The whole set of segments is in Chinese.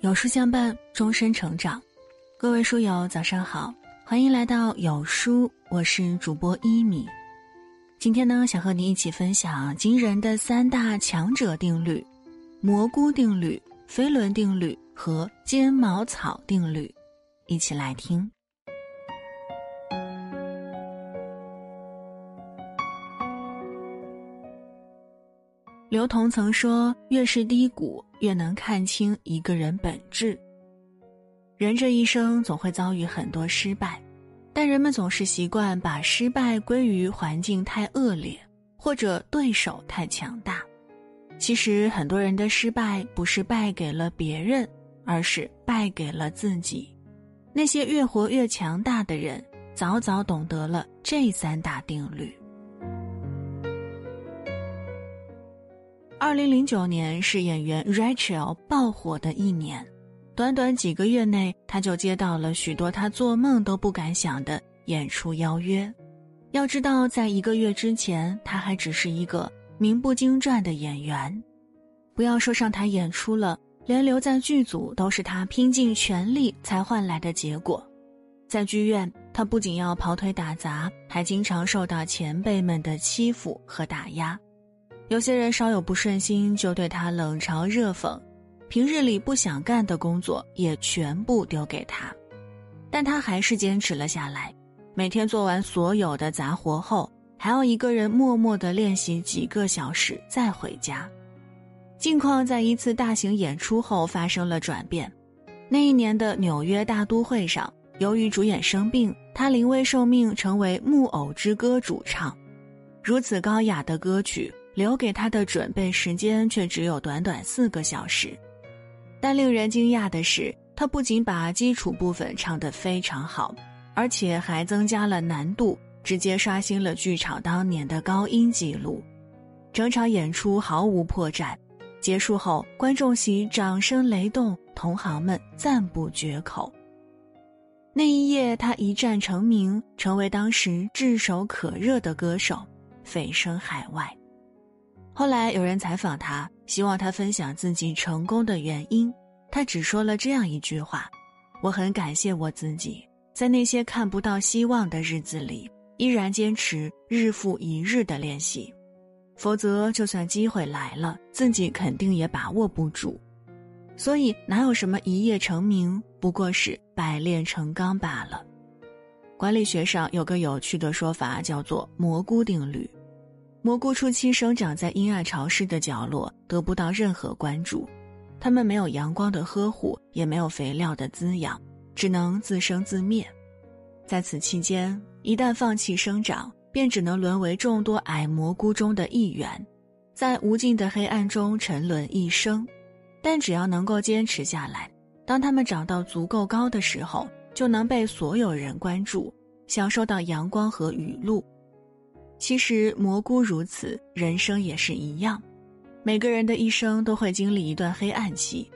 有书相伴，终身成长。各位书友，早上好，欢迎来到有书，我是主播一米。今天呢，想和你一起分享惊人的三大强者定律：蘑菇定律、飞轮定律和尖毛草定律。一起来听。刘同曾说：“越是低谷，越能看清一个人本质。人这一生总会遭遇很多失败，但人们总是习惯把失败归于环境太恶劣，或者对手太强大。其实，很多人的失败不是败给了别人，而是败给了自己。那些越活越强大的人，早早懂得了这三大定律。”二零零九年是演员 Rachel 爆火的一年，短短几个月内，她就接到了许多她做梦都不敢想的演出邀约。要知道，在一个月之前，他还只是一个名不经传的演员。不要说上台演出了，连留在剧组都是他拼尽全力才换来的结果。在剧院，他不仅要跑腿打杂，还经常受到前辈们的欺负和打压。有些人稍有不顺心就对他冷嘲热讽，平日里不想干的工作也全部丢给他，但他还是坚持了下来。每天做完所有的杂活后，还要一个人默默的练习几个小时再回家。境况在一次大型演出后发生了转变。那一年的纽约大都会上，由于主演生病，他临危受命成为《木偶之歌》主唱。如此高雅的歌曲。留给他的准备时间却只有短短四个小时，但令人惊讶的是，他不仅把基础部分唱得非常好，而且还增加了难度，直接刷新了剧场当年的高音记录。整场演出毫无破绽，结束后观众席掌声雷动，同行们赞不绝口。那一夜，他一战成名，成为当时炙手可热的歌手，蜚声海外。后来有人采访他，希望他分享自己成功的原因，他只说了这样一句话：“我很感谢我自己，在那些看不到希望的日子里，依然坚持日复一日的练习，否则就算机会来了，自己肯定也把握不住。所以哪有什么一夜成名，不过是百炼成钢罢了。”管理学上有个有趣的说法，叫做“蘑菇定律”。蘑菇初期生长在阴暗潮湿的角落，得不到任何关注。它们没有阳光的呵护，也没有肥料的滋养，只能自生自灭。在此期间，一旦放弃生长，便只能沦为众多矮蘑菇中的一员，在无尽的黑暗中沉沦一生。但只要能够坚持下来，当它们长到足够高的时候，就能被所有人关注，享受到阳光和雨露。其实蘑菇如此，人生也是一样。每个人的一生都会经历一段黑暗期，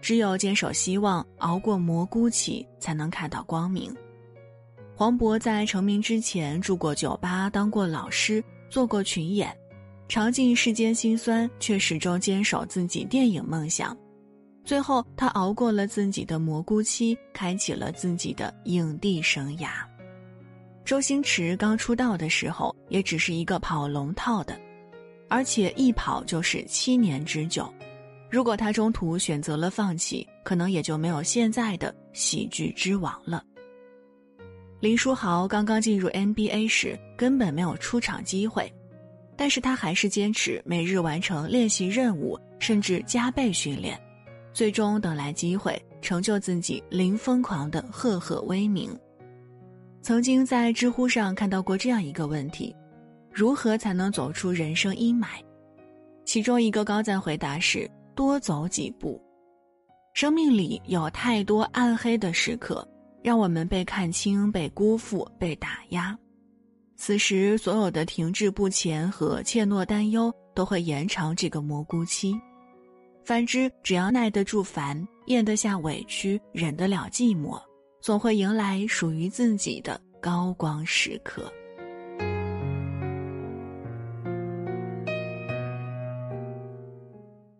只有坚守希望，熬过蘑菇期，才能看到光明。黄渤在成名之前住过酒吧，当过老师，做过群演，尝尽世间辛酸，却始终坚守自己电影梦想。最后，他熬过了自己的蘑菇期，开启了自己的影帝生涯。周星驰刚出道的时候，也只是一个跑龙套的，而且一跑就是七年之久。如果他中途选择了放弃，可能也就没有现在的喜剧之王了。林书豪刚刚进入 NBA 时，根本没有出场机会，但是他还是坚持每日完成练习任务，甚至加倍训练，最终等来机会，成就自己零疯狂的赫赫威名。曾经在知乎上看到过这样一个问题：如何才能走出人生阴霾？其中一个高赞回答是：多走几步。生命里有太多暗黑的时刻，让我们被看清、被辜负、被打压。此时，所有的停滞不前和怯懦担忧都会延长这个蘑菇期。反之，只要耐得住烦、咽得下委屈、忍得了寂寞。总会迎来属于自己的高光时刻。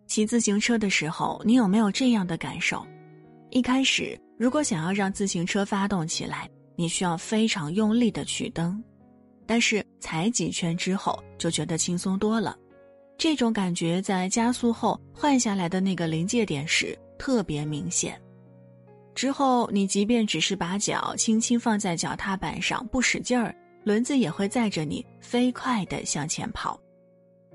骑自行车的时候，你有没有这样的感受？一开始，如果想要让自行车发动起来，你需要非常用力的去蹬，但是踩几圈之后就觉得轻松多了。这种感觉在加速后换下来的那个临界点时特别明显。之后，你即便只是把脚轻轻放在脚踏板上，不使劲儿，轮子也会载着你飞快地向前跑。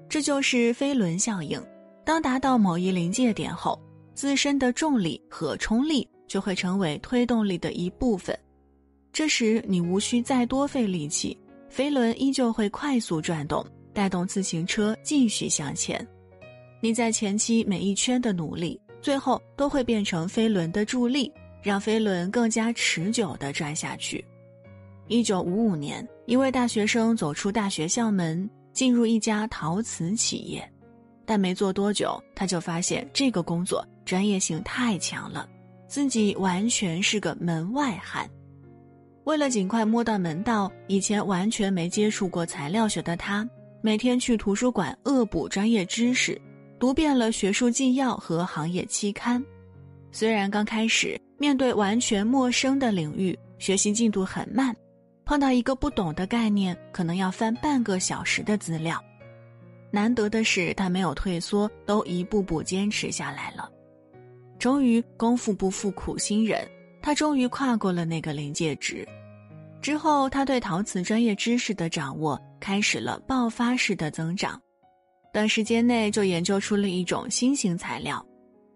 这就是飞轮效应。当达到某一临界点后，自身的重力和冲力就会成为推动力的一部分。这时，你无需再多费力气，飞轮依旧会快速转动，带动自行车继续向前。你在前期每一圈的努力，最后都会变成飞轮的助力，让飞轮更加持久地转下去。一九五五年，一位大学生走出大学校门，进入一家陶瓷企业，但没做多久，他就发现这个工作专业性太强了，自己完全是个门外汉。为了尽快摸到门道，以前完全没接触过材料学的他，每天去图书馆恶补专业知识，读遍了学术纪要和行业期刊。虽然刚开始面对完全陌生的领域，学习进度很慢，碰到一个不懂的概念，可能要翻半个小时的资料。难得的是，他没有退缩，都一步步坚持下来了。终于，功夫不负苦心人。他终于跨过了那个临界值，之后他对陶瓷专业知识的掌握开始了爆发式的增长，短时间内就研究出了一种新型材料，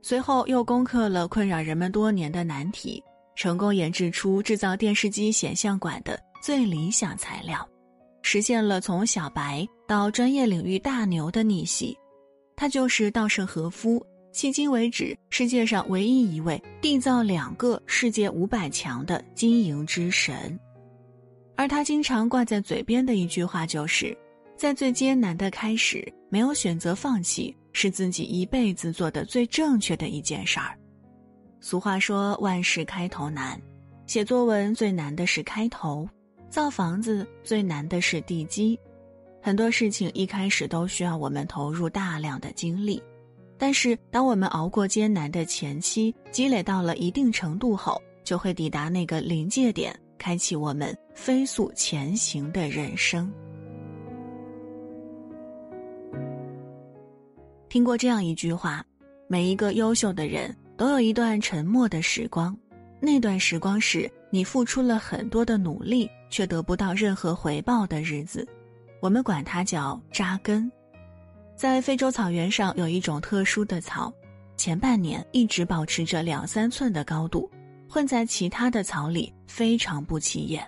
随后又攻克了困扰人们多年的难题，成功研制出制造电视机显像管的最理想材料，实现了从小白到专业领域大牛的逆袭，他就是稻盛和夫。迄今为止，世界上唯一一位缔造两个世界五百强的经营之神，而他经常挂在嘴边的一句话就是：在最艰难的开始，没有选择放弃，是自己一辈子做的最正确的一件事儿。俗话说：“万事开头难，写作文最难的是开头，造房子最难的是地基。”很多事情一开始都需要我们投入大量的精力。但是，当我们熬过艰难的前期，积累到了一定程度后，就会抵达那个临界点，开启我们飞速前行的人生。听过这样一句话：每一个优秀的人都有一段沉默的时光，那段时光是你付出了很多的努力，却得不到任何回报的日子，我们管它叫扎根。在非洲草原上有一种特殊的草，前半年一直保持着两三寸的高度，混在其他的草里非常不起眼。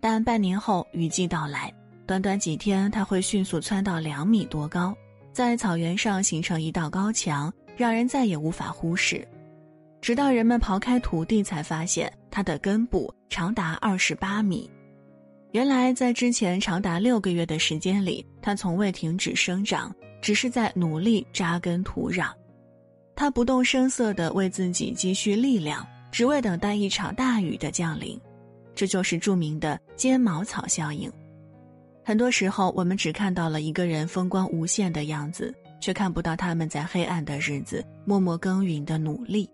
但半年后雨季到来，短短几天它会迅速蹿到两米多高，在草原上形成一道高墙，让人再也无法忽视。直到人们刨开土地，才发现它的根部长达二十八米。原来在之前长达六个月的时间里，它从未停止生长。只是在努力扎根土壤，他不动声色地为自己积蓄力量，只为等待一场大雨的降临。这就是著名的尖毛草效应。很多时候，我们只看到了一个人风光无限的样子，却看不到他们在黑暗的日子默默耕耘的努力。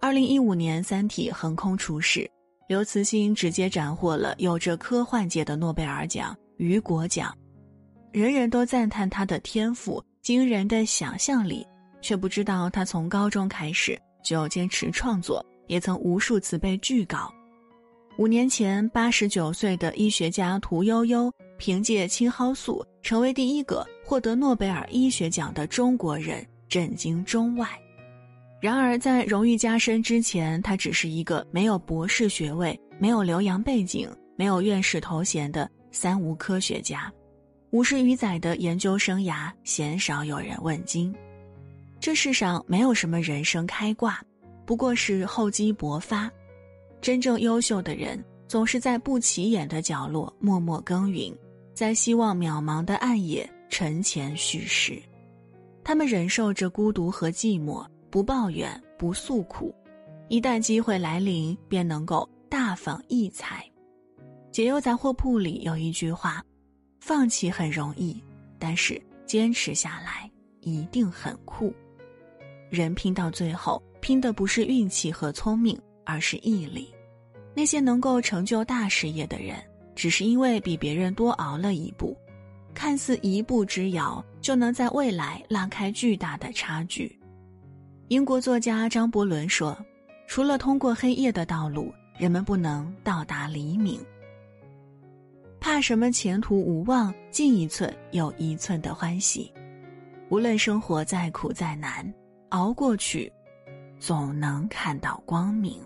二零一五年，《三体》横空出世，刘慈欣直接斩获了有着科幻界的诺贝尔奖——雨果奖。人人都赞叹他的天赋、惊人的想象力，却不知道他从高中开始就坚持创作，也曾无数次被拒稿。五年前，八十九岁的医学家屠呦呦凭借青蒿素成为第一个获得诺贝尔医学奖的中国人，震惊中外。然而，在荣誉加身之前，他只是一个没有博士学位、没有留洋背景、没有院士头衔的三无科学家。五十余载的研究生涯，鲜少有人问津。这世上没有什么人生开挂，不过是厚积薄发。真正优秀的人，总是在不起眼的角落默默耕耘，在希望渺茫的暗夜沉潜蓄势。他们忍受着孤独和寂寞，不抱怨，不诉苦。一旦机会来临，便能够大放异彩。解忧杂货铺里有一句话。放弃很容易，但是坚持下来一定很酷。人拼到最后，拼的不是运气和聪明，而是毅力。那些能够成就大事业的人，只是因为比别人多熬了一步，看似一步之遥，就能在未来拉开巨大的差距。英国作家张伯伦说：“除了通过黑夜的道路，人们不能到达黎明。怕什么前途无望？进一寸有一寸的欢喜。无论生活再苦再难，熬过去，总能看到光明。”